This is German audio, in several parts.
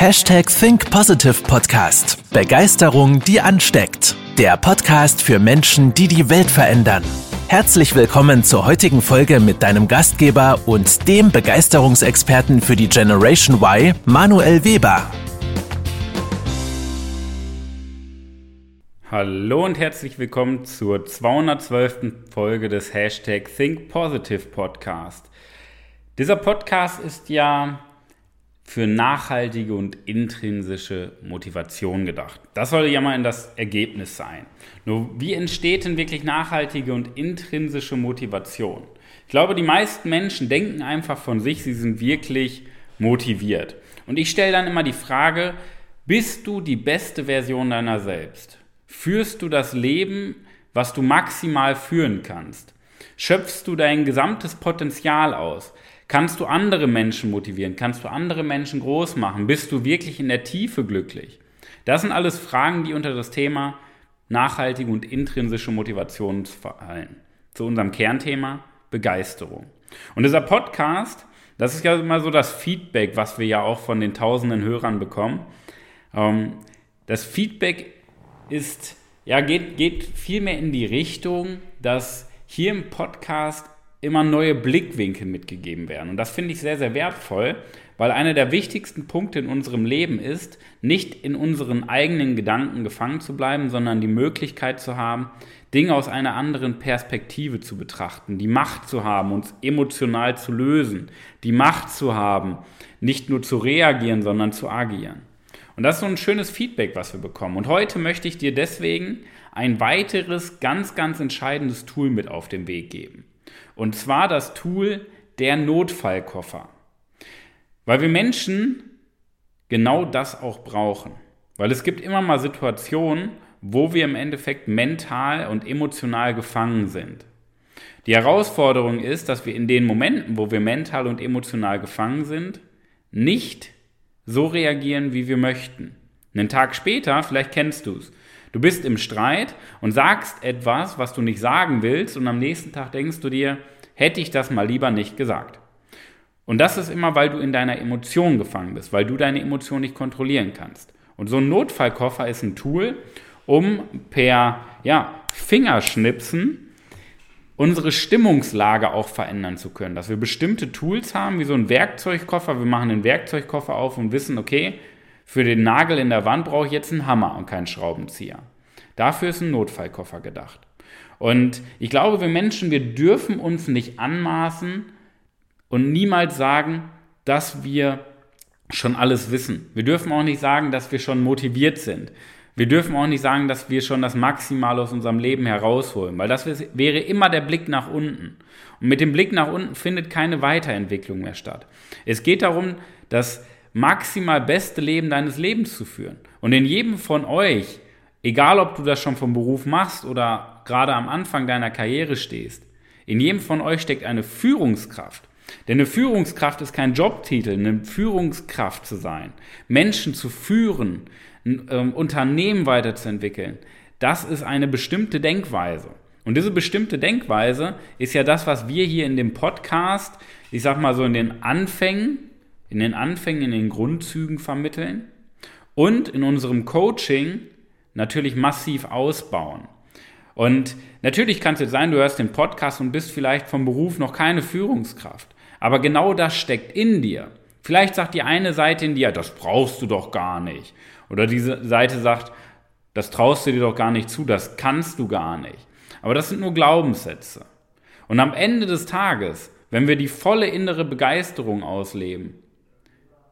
Hashtag Think Positive Podcast. Begeisterung, die ansteckt. Der Podcast für Menschen, die die Welt verändern. Herzlich willkommen zur heutigen Folge mit deinem Gastgeber und dem Begeisterungsexperten für die Generation Y, Manuel Weber. Hallo und herzlich willkommen zur 212. Folge des Hashtag Think Positive Podcast. Dieser Podcast ist ja für nachhaltige und intrinsische Motivation gedacht. Das soll ja mal in das Ergebnis sein. Nur wie entsteht denn wirklich nachhaltige und intrinsische Motivation? Ich glaube, die meisten Menschen denken einfach von sich, sie sind wirklich motiviert. Und ich stelle dann immer die Frage, bist du die beste Version deiner selbst? Führst du das Leben, was du maximal führen kannst? Schöpfst du dein gesamtes Potenzial aus? Kannst du andere Menschen motivieren? Kannst du andere Menschen groß machen? Bist du wirklich in der Tiefe glücklich? Das sind alles Fragen, die unter das Thema nachhaltige und intrinsische Motivation fallen. Zu unserem Kernthema Begeisterung. Und dieser Podcast, das ist ja immer so das Feedback, was wir ja auch von den tausenden Hörern bekommen. Ähm, das Feedback ist, ja, geht, geht vielmehr in die Richtung, dass hier im Podcast immer neue Blickwinkel mitgegeben werden. Und das finde ich sehr, sehr wertvoll, weil einer der wichtigsten Punkte in unserem Leben ist, nicht in unseren eigenen Gedanken gefangen zu bleiben, sondern die Möglichkeit zu haben, Dinge aus einer anderen Perspektive zu betrachten, die Macht zu haben, uns emotional zu lösen, die Macht zu haben, nicht nur zu reagieren, sondern zu agieren. Und das ist so ein schönes Feedback, was wir bekommen. Und heute möchte ich dir deswegen ein weiteres, ganz, ganz entscheidendes Tool mit auf den Weg geben. Und zwar das Tool der Notfallkoffer. Weil wir Menschen genau das auch brauchen. Weil es gibt immer mal Situationen, wo wir im Endeffekt mental und emotional gefangen sind. Die Herausforderung ist, dass wir in den Momenten, wo wir mental und emotional gefangen sind, nicht so reagieren, wie wir möchten. Einen Tag später, vielleicht kennst du es, Du bist im Streit und sagst etwas, was du nicht sagen willst, und am nächsten Tag denkst du dir, hätte ich das mal lieber nicht gesagt. Und das ist immer, weil du in deiner Emotion gefangen bist, weil du deine Emotion nicht kontrollieren kannst. Und so ein Notfallkoffer ist ein Tool, um per ja, Fingerschnipsen unsere Stimmungslage auch verändern zu können. Dass wir bestimmte Tools haben, wie so ein Werkzeugkoffer. Wir machen den Werkzeugkoffer auf und wissen, okay, für den Nagel in der Wand brauche ich jetzt einen Hammer und keinen Schraubenzieher. Dafür ist ein Notfallkoffer gedacht. Und ich glaube, wir Menschen, wir dürfen uns nicht anmaßen und niemals sagen, dass wir schon alles wissen. Wir dürfen auch nicht sagen, dass wir schon motiviert sind. Wir dürfen auch nicht sagen, dass wir schon das Maximale aus unserem Leben herausholen, weil das wäre immer der Blick nach unten. Und mit dem Blick nach unten findet keine Weiterentwicklung mehr statt. Es geht darum, dass maximal beste Leben deines Lebens zu führen. Und in jedem von euch, egal ob du das schon vom Beruf machst oder gerade am Anfang deiner Karriere stehst, in jedem von euch steckt eine Führungskraft. Denn eine Führungskraft ist kein Jobtitel, eine Führungskraft zu sein, Menschen zu führen, ein ähm, Unternehmen weiterzuentwickeln. Das ist eine bestimmte Denkweise. Und diese bestimmte Denkweise ist ja das, was wir hier in dem Podcast, ich sag mal so in den Anfängen in den Anfängen, in den Grundzügen vermitteln und in unserem Coaching natürlich massiv ausbauen. Und natürlich kann es jetzt sein, du hörst den Podcast und bist vielleicht vom Beruf noch keine Führungskraft. Aber genau das steckt in dir. Vielleicht sagt die eine Seite in dir, das brauchst du doch gar nicht. Oder diese Seite sagt, das traust du dir doch gar nicht zu, das kannst du gar nicht. Aber das sind nur Glaubenssätze. Und am Ende des Tages, wenn wir die volle innere Begeisterung ausleben,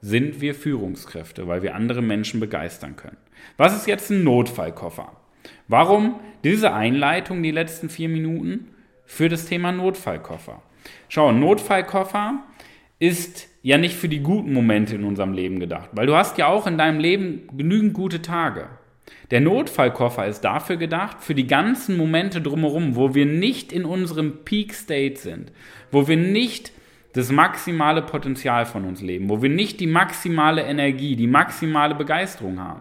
sind wir Führungskräfte, weil wir andere Menschen begeistern können. Was ist jetzt ein Notfallkoffer? Warum diese Einleitung, die letzten vier Minuten, für das Thema Notfallkoffer? Schau, Notfallkoffer ist ja nicht für die guten Momente in unserem Leben gedacht, weil du hast ja auch in deinem Leben genügend gute Tage. Der Notfallkoffer ist dafür gedacht, für die ganzen Momente drumherum, wo wir nicht in unserem Peak State sind, wo wir nicht das maximale Potenzial von uns leben, wo wir nicht die maximale Energie, die maximale Begeisterung haben.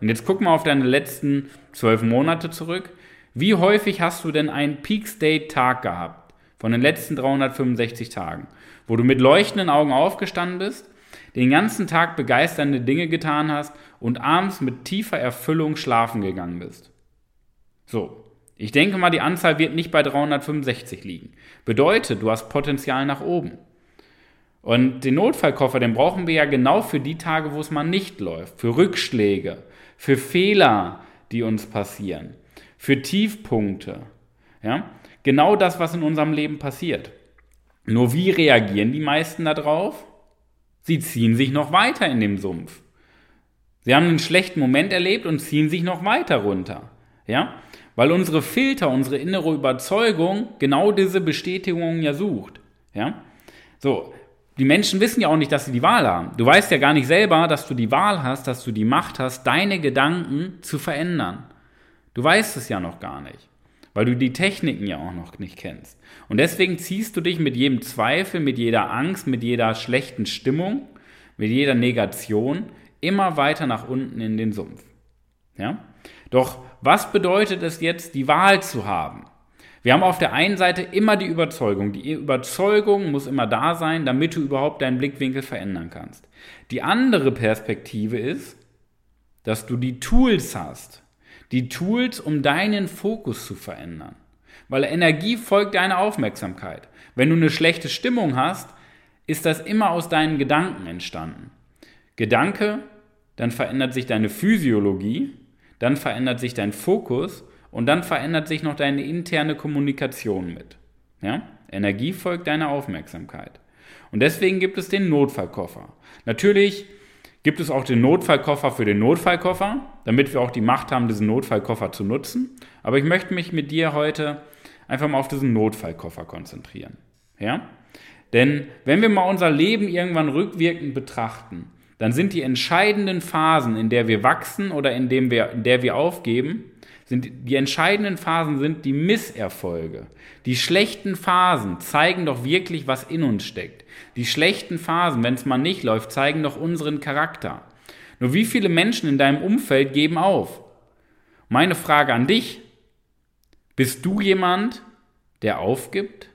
Und jetzt guck mal auf deine letzten zwölf Monate zurück. Wie häufig hast du denn einen Peak State Tag gehabt von den letzten 365 Tagen, wo du mit leuchtenden Augen aufgestanden bist, den ganzen Tag begeisternde Dinge getan hast und abends mit tiefer Erfüllung schlafen gegangen bist. So, ich denke mal, die Anzahl wird nicht bei 365 liegen. Bedeutet, du hast Potenzial nach oben. Und den Notfallkoffer, den brauchen wir ja genau für die Tage, wo es mal nicht läuft, für Rückschläge, für Fehler, die uns passieren, für Tiefpunkte. Ja? Genau das, was in unserem Leben passiert. Nur wie reagieren die meisten darauf? Sie ziehen sich noch weiter in dem Sumpf. Sie haben einen schlechten Moment erlebt und ziehen sich noch weiter runter. Ja? Weil unsere Filter, unsere innere Überzeugung genau diese Bestätigung ja sucht. Ja? So, die Menschen wissen ja auch nicht, dass sie die Wahl haben. Du weißt ja gar nicht selber, dass du die Wahl hast, dass du die Macht hast, deine Gedanken zu verändern. Du weißt es ja noch gar nicht, weil du die Techniken ja auch noch nicht kennst. Und deswegen ziehst du dich mit jedem Zweifel, mit jeder Angst, mit jeder schlechten Stimmung, mit jeder Negation immer weiter nach unten in den Sumpf. Ja? Doch was bedeutet es jetzt, die Wahl zu haben? Wir haben auf der einen Seite immer die Überzeugung. Die Überzeugung muss immer da sein, damit du überhaupt deinen Blickwinkel verändern kannst. Die andere Perspektive ist, dass du die Tools hast. Die Tools, um deinen Fokus zu verändern. Weil Energie folgt deiner Aufmerksamkeit. Wenn du eine schlechte Stimmung hast, ist das immer aus deinen Gedanken entstanden. Gedanke, dann verändert sich deine Physiologie, dann verändert sich dein Fokus und dann verändert sich noch deine interne Kommunikation mit. Ja? Energie folgt deiner Aufmerksamkeit. Und deswegen gibt es den Notfallkoffer. Natürlich gibt es auch den Notfallkoffer für den Notfallkoffer, damit wir auch die Macht haben, diesen Notfallkoffer zu nutzen. Aber ich möchte mich mit dir heute einfach mal auf diesen Notfallkoffer konzentrieren. Ja? Denn wenn wir mal unser Leben irgendwann rückwirkend betrachten, dann sind die entscheidenden Phasen, in der wir wachsen oder in, dem wir, in der wir aufgeben, sind die entscheidenden Phasen sind die Misserfolge. Die schlechten Phasen zeigen doch wirklich, was in uns steckt. Die schlechten Phasen, wenn es mal nicht läuft, zeigen doch unseren Charakter. Nur wie viele Menschen in deinem Umfeld geben auf? Meine Frage an dich, bist du jemand, der aufgibt?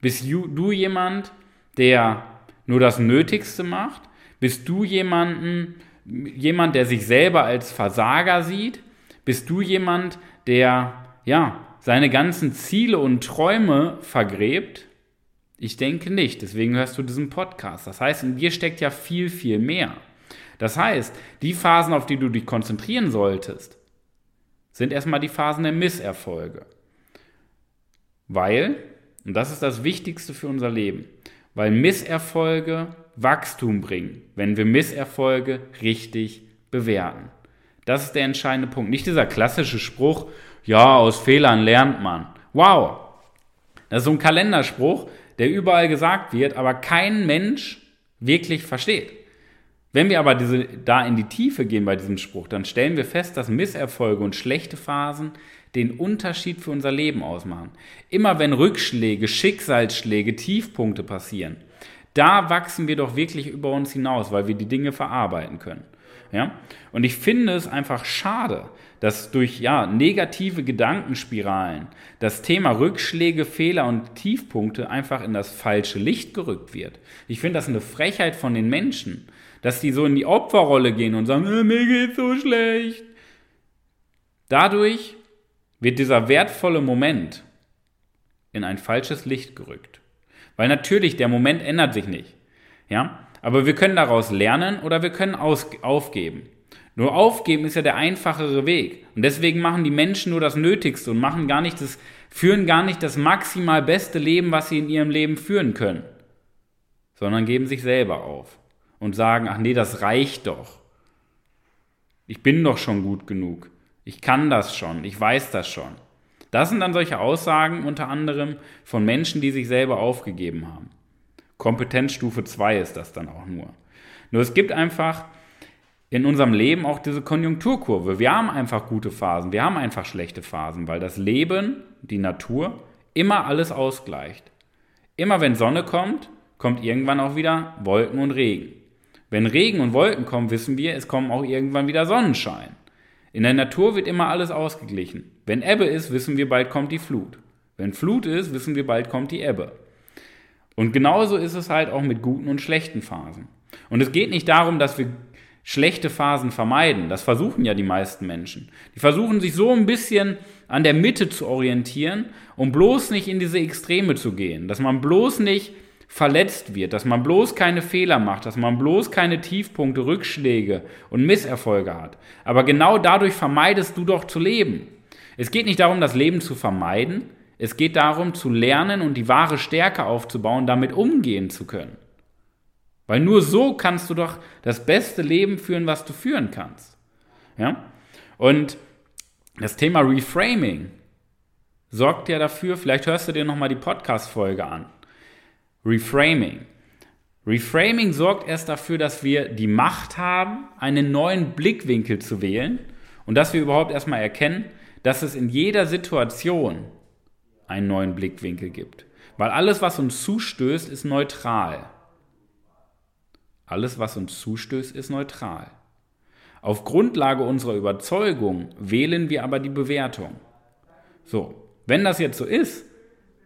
Bist du jemand, der nur das Nötigste macht? Bist du jemanden, jemand, der sich selber als Versager sieht? Bist du jemand, der ja seine ganzen Ziele und Träume vergräbt? Ich denke nicht. Deswegen hörst du diesen Podcast. Das heißt, in dir steckt ja viel, viel mehr. Das heißt, die Phasen, auf die du dich konzentrieren solltest, sind erstmal die Phasen der Misserfolge. Weil, und das ist das Wichtigste für unser Leben, weil Misserfolge Wachstum bringen, wenn wir Misserfolge richtig bewerten. Das ist der entscheidende Punkt. Nicht dieser klassische Spruch, ja, aus Fehlern lernt man. Wow. Das ist so ein Kalenderspruch, der überall gesagt wird, aber kein Mensch wirklich versteht. Wenn wir aber diese, da in die Tiefe gehen bei diesem Spruch, dann stellen wir fest, dass Misserfolge und schlechte Phasen den Unterschied für unser Leben ausmachen. Immer wenn Rückschläge, Schicksalsschläge, Tiefpunkte passieren, da wachsen wir doch wirklich über uns hinaus, weil wir die Dinge verarbeiten können. Ja? Und ich finde es einfach schade, dass durch ja, negative Gedankenspiralen das Thema Rückschläge, Fehler und Tiefpunkte einfach in das falsche Licht gerückt wird. Ich finde das eine Frechheit von den Menschen, dass die so in die Opferrolle gehen und sagen, äh, mir geht's so schlecht. Dadurch wird dieser wertvolle Moment in ein falsches Licht gerückt. Weil natürlich, der Moment ändert sich nicht. Ja? Aber wir können daraus lernen oder wir können aus, aufgeben. Nur aufgeben ist ja der einfachere Weg. Und deswegen machen die Menschen nur das Nötigste und machen gar nicht das, führen gar nicht das maximal beste Leben, was sie in ihrem Leben führen können. Sondern geben sich selber auf und sagen, ach nee, das reicht doch. Ich bin doch schon gut genug. Ich kann das schon. Ich weiß das schon. Das sind dann solche Aussagen unter anderem von Menschen, die sich selber aufgegeben haben. Kompetenzstufe 2 ist das dann auch nur. Nur es gibt einfach in unserem Leben auch diese Konjunkturkurve. Wir haben einfach gute Phasen, wir haben einfach schlechte Phasen, weil das Leben, die Natur, immer alles ausgleicht. Immer wenn Sonne kommt, kommt irgendwann auch wieder Wolken und Regen. Wenn Regen und Wolken kommen, wissen wir, es kommen auch irgendwann wieder Sonnenschein. In der Natur wird immer alles ausgeglichen. Wenn Ebbe ist, wissen wir, bald kommt die Flut. Wenn Flut ist, wissen wir, bald kommt die Ebbe. Und genauso ist es halt auch mit guten und schlechten Phasen. Und es geht nicht darum, dass wir schlechte Phasen vermeiden. Das versuchen ja die meisten Menschen. Die versuchen sich so ein bisschen an der Mitte zu orientieren, um bloß nicht in diese Extreme zu gehen. Dass man bloß nicht verletzt wird, dass man bloß keine Fehler macht, dass man bloß keine Tiefpunkte, Rückschläge und Misserfolge hat. Aber genau dadurch vermeidest du doch zu leben. Es geht nicht darum, das Leben zu vermeiden, es geht darum, zu lernen und die wahre Stärke aufzubauen, damit umgehen zu können. Weil nur so kannst du doch das beste Leben führen, was du führen kannst. Ja? Und das Thema Reframing sorgt ja dafür, vielleicht hörst du dir nochmal die Podcast-Folge an. Reframing. Reframing sorgt erst dafür, dass wir die Macht haben, einen neuen Blickwinkel zu wählen und dass wir überhaupt erstmal erkennen, dass es in jeder Situation einen neuen Blickwinkel gibt. Weil alles, was uns zustößt, ist neutral. Alles, was uns zustößt, ist neutral. Auf Grundlage unserer Überzeugung wählen wir aber die Bewertung. So, wenn das jetzt so ist,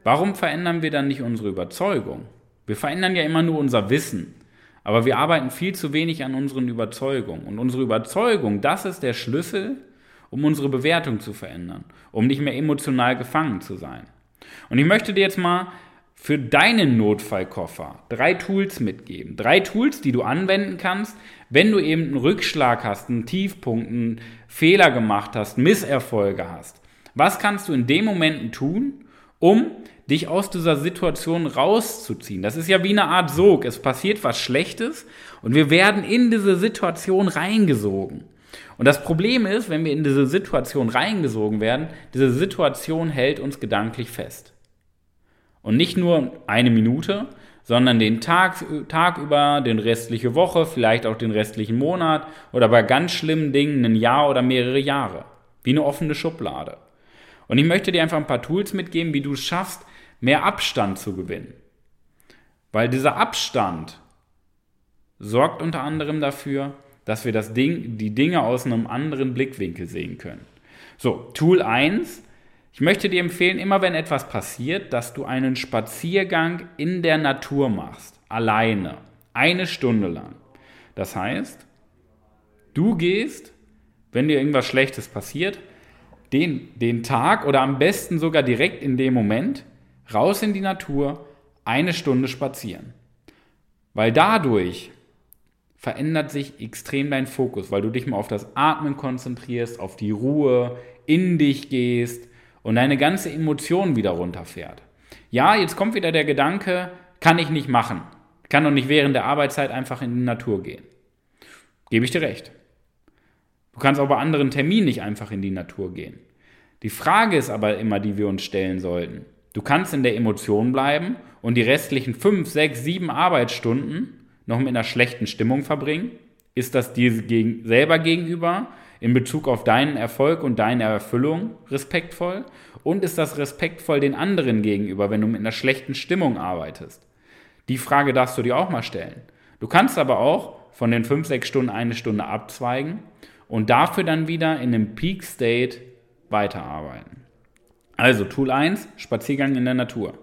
warum verändern wir dann nicht unsere Überzeugung? Wir verändern ja immer nur unser Wissen, aber wir arbeiten viel zu wenig an unseren Überzeugungen. Und unsere Überzeugung, das ist der Schlüssel, um unsere Bewertung zu verändern, um nicht mehr emotional gefangen zu sein. Und ich möchte dir jetzt mal für deinen Notfallkoffer drei Tools mitgeben. Drei Tools, die du anwenden kannst, wenn du eben einen Rückschlag hast, einen Tiefpunkt, einen Fehler gemacht hast, Misserfolge hast. Was kannst du in dem Momenten tun, um dich aus dieser Situation rauszuziehen? Das ist ja wie eine Art Sog. Es passiert was Schlechtes und wir werden in diese Situation reingesogen. Und das Problem ist, wenn wir in diese Situation reingesogen werden, diese Situation hält uns gedanklich fest. Und nicht nur eine Minute, sondern den Tag, Tag über, den restliche Woche, vielleicht auch den restlichen Monat oder bei ganz schlimmen Dingen ein Jahr oder mehrere Jahre. Wie eine offene Schublade. Und ich möchte dir einfach ein paar Tools mitgeben, wie du es schaffst, mehr Abstand zu gewinnen. Weil dieser Abstand sorgt unter anderem dafür, dass wir das Ding, die Dinge aus einem anderen Blickwinkel sehen können. So, Tool 1. Ich möchte dir empfehlen, immer wenn etwas passiert, dass du einen Spaziergang in der Natur machst. Alleine. Eine Stunde lang. Das heißt, du gehst, wenn dir irgendwas Schlechtes passiert, den, den Tag oder am besten sogar direkt in dem Moment raus in die Natur, eine Stunde spazieren. Weil dadurch verändert sich extrem dein Fokus, weil du dich mal auf das Atmen konzentrierst, auf die Ruhe, in dich gehst und deine ganze Emotion wieder runterfährt. Ja, jetzt kommt wieder der Gedanke, kann ich nicht machen. Kann doch nicht während der Arbeitszeit einfach in die Natur gehen. Gebe ich dir recht. Du kannst auch bei anderen Terminen nicht einfach in die Natur gehen. Die Frage ist aber immer, die wir uns stellen sollten. Du kannst in der Emotion bleiben und die restlichen fünf, sechs, sieben Arbeitsstunden noch mit einer schlechten Stimmung verbringen? Ist das dir gegen, selber gegenüber in Bezug auf deinen Erfolg und deine Erfüllung respektvoll? Und ist das respektvoll den anderen gegenüber, wenn du mit einer schlechten Stimmung arbeitest? Die Frage darfst du dir auch mal stellen. Du kannst aber auch von den 5, 6 Stunden eine Stunde abzweigen und dafür dann wieder in einem Peak State weiterarbeiten. Also Tool 1, Spaziergang in der Natur.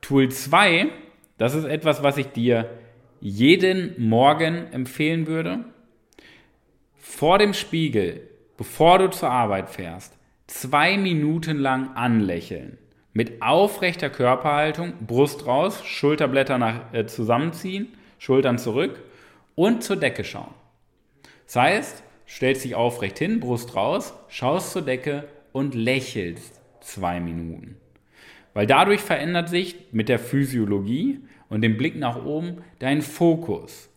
Tool 2, das ist etwas, was ich dir jeden Morgen empfehlen würde, vor dem Spiegel, bevor du zur Arbeit fährst, zwei Minuten lang anlächeln. Mit aufrechter Körperhaltung, Brust raus, Schulterblätter nach, äh, zusammenziehen, Schultern zurück und zur Decke schauen. Das heißt, stellst dich aufrecht hin, Brust raus, schaust zur Decke und lächelst zwei Minuten. Weil dadurch verändert sich mit der Physiologie und dem Blick nach oben dein Fokus.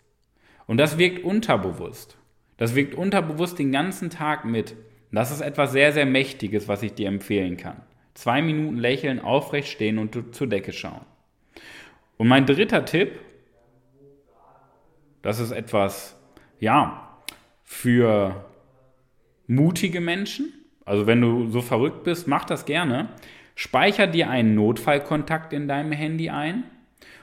Und das wirkt unterbewusst. Das wirkt unterbewusst den ganzen Tag mit. Das ist etwas sehr, sehr Mächtiges, was ich dir empfehlen kann. Zwei Minuten lächeln, aufrecht stehen und zur Decke schauen. Und mein dritter Tipp, das ist etwas, ja, für mutige Menschen. Also wenn du so verrückt bist, mach das gerne. Speicher dir einen Notfallkontakt in deinem Handy ein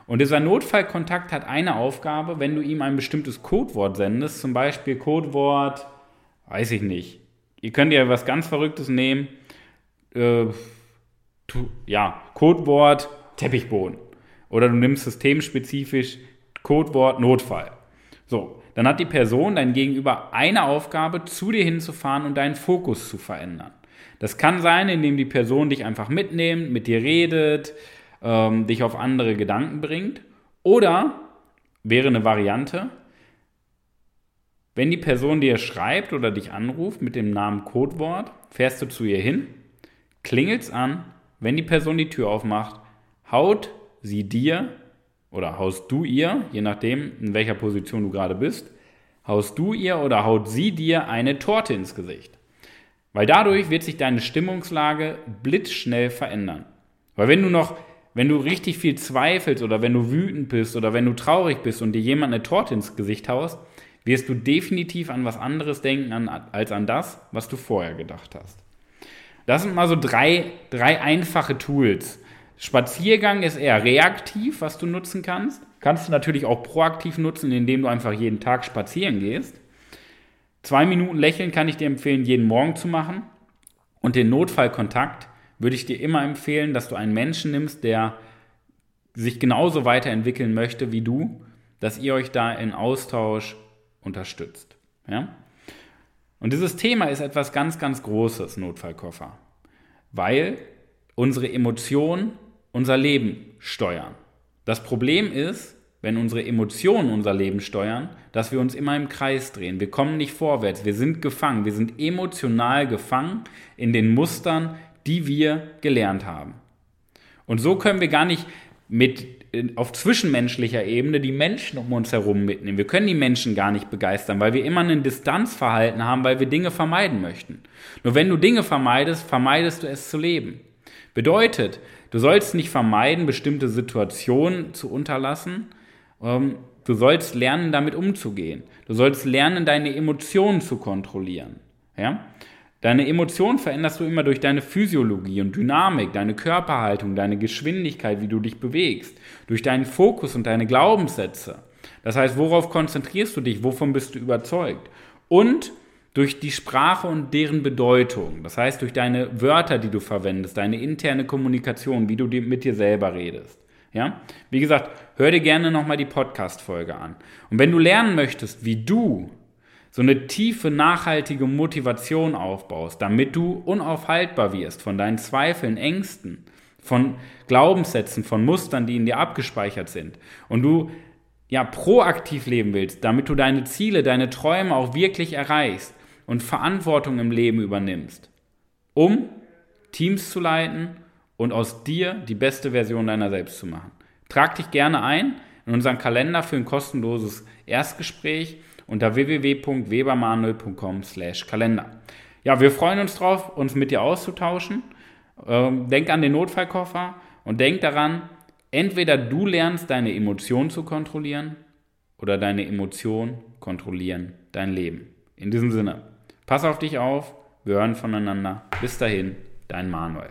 und dieser Notfallkontakt hat eine Aufgabe, wenn du ihm ein bestimmtes Codewort sendest, zum Beispiel Codewort, weiß ich nicht. Ihr könnt ja was ganz Verrücktes nehmen. Äh, tu, ja, Codewort Teppichboden. Oder du nimmst systemspezifisch Codewort Notfall. So, dann hat die Person, dein Gegenüber, eine Aufgabe, zu dir hinzufahren und deinen Fokus zu verändern. Das kann sein, indem die Person dich einfach mitnimmt, mit dir redet, ähm, dich auf andere Gedanken bringt. Oder wäre eine Variante, wenn die Person dir schreibt oder dich anruft mit dem Namen Codewort, fährst du zu ihr hin, klingelt's an, wenn die Person die Tür aufmacht, haut sie dir oder haust du ihr, je nachdem, in welcher Position du gerade bist, haust du ihr oder haut sie dir eine Torte ins Gesicht. Weil dadurch wird sich deine Stimmungslage blitzschnell verändern. Weil wenn du noch, wenn du richtig viel zweifelst oder wenn du wütend bist oder wenn du traurig bist und dir jemand eine Torte ins Gesicht haust, wirst du definitiv an was anderes denken an, als an das, was du vorher gedacht hast. Das sind mal so drei, drei einfache Tools, Spaziergang ist eher reaktiv, was du nutzen kannst. Kannst du natürlich auch proaktiv nutzen, indem du einfach jeden Tag spazieren gehst. Zwei Minuten Lächeln kann ich dir empfehlen, jeden Morgen zu machen. Und den Notfallkontakt würde ich dir immer empfehlen, dass du einen Menschen nimmst, der sich genauso weiterentwickeln möchte wie du, dass ihr euch da in Austausch unterstützt. Ja? Und dieses Thema ist etwas ganz, ganz Großes, Notfallkoffer, weil unsere Emotionen unser Leben steuern. Das Problem ist, wenn unsere Emotionen unser Leben steuern, dass wir uns immer im Kreis drehen. Wir kommen nicht vorwärts, wir sind gefangen, wir sind emotional gefangen in den Mustern, die wir gelernt haben. Und so können wir gar nicht mit auf zwischenmenschlicher Ebene die Menschen um uns herum mitnehmen. Wir können die Menschen gar nicht begeistern, weil wir immer ein Distanzverhalten haben, weil wir Dinge vermeiden möchten. Nur wenn du Dinge vermeidest, vermeidest du es zu leben. Bedeutet, Du sollst nicht vermeiden, bestimmte Situationen zu unterlassen. Ähm, du sollst lernen, damit umzugehen. Du sollst lernen, deine Emotionen zu kontrollieren. Ja? Deine Emotionen veränderst du immer durch deine Physiologie und Dynamik, deine Körperhaltung, deine Geschwindigkeit, wie du dich bewegst, durch deinen Fokus und deine Glaubenssätze. Das heißt, worauf konzentrierst du dich? Wovon bist du überzeugt? Und durch die Sprache und deren Bedeutung, das heißt durch deine Wörter, die du verwendest, deine interne Kommunikation, wie du mit dir selber redest. Ja? Wie gesagt, hör dir gerne nochmal die Podcast-Folge an. Und wenn du lernen möchtest, wie du so eine tiefe, nachhaltige Motivation aufbaust, damit du unaufhaltbar wirst von deinen Zweifeln, Ängsten, von Glaubenssätzen, von Mustern, die in dir abgespeichert sind und du ja proaktiv leben willst, damit du deine Ziele, deine Träume auch wirklich erreichst, und Verantwortung im Leben übernimmst, um Teams zu leiten und aus dir die beste Version deiner selbst zu machen. Trag dich gerne ein in unseren Kalender für ein kostenloses Erstgespräch unter www.webermanuel.com/kalender. Ja, wir freuen uns drauf, uns mit dir auszutauschen. Ähm, denk an den Notfallkoffer und denk daran, entweder du lernst deine Emotionen zu kontrollieren oder deine Emotionen kontrollieren dein Leben. In diesem Sinne. Pass auf dich auf, wir hören voneinander. Bis dahin, dein Manuel.